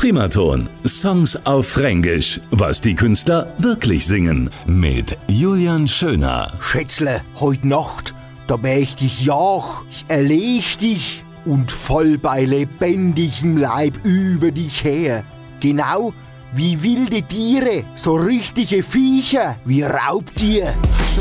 Primaton. Songs auf Fränkisch. Was die Künstler wirklich singen. Mit Julian Schöner. Schätzle, heut Nacht, da wär ich dich jach, ich erleg dich und voll bei lebendigem Leib über dich her. Genau wie wilde Tiere, so richtige Viecher wie Raubtier. So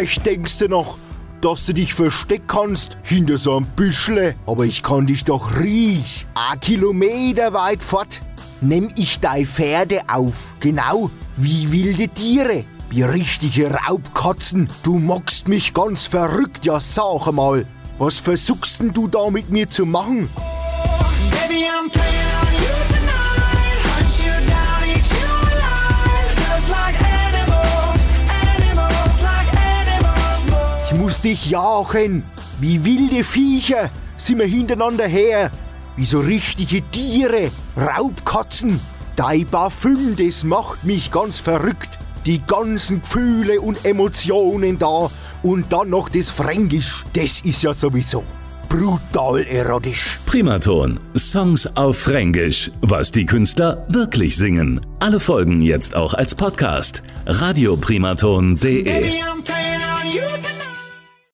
Vielleicht denkst du noch, dass du dich verstecken kannst hinter so einem Büschle, aber ich kann dich doch riech. A Kilometer weit fort nimm ich dei Pferde auf, genau wie wilde Tiere, wie richtige Raubkatzen. Du mockst mich ganz verrückt, ja sag mal, was versuchst denn du da mit mir zu machen? Dich jagen, wie wilde Viecher sind wir hintereinander her, wie so richtige Tiere, Raubkatzen. Dein Parfüm, das macht mich ganz verrückt. Die ganzen Gefühle und Emotionen da und dann noch das Fränkisch, das ist ja sowieso brutal erotisch. Primaton. Songs auf Fränkisch. Was die Künstler wirklich singen. Alle Folgen jetzt auch als Podcast. radioprimaton.de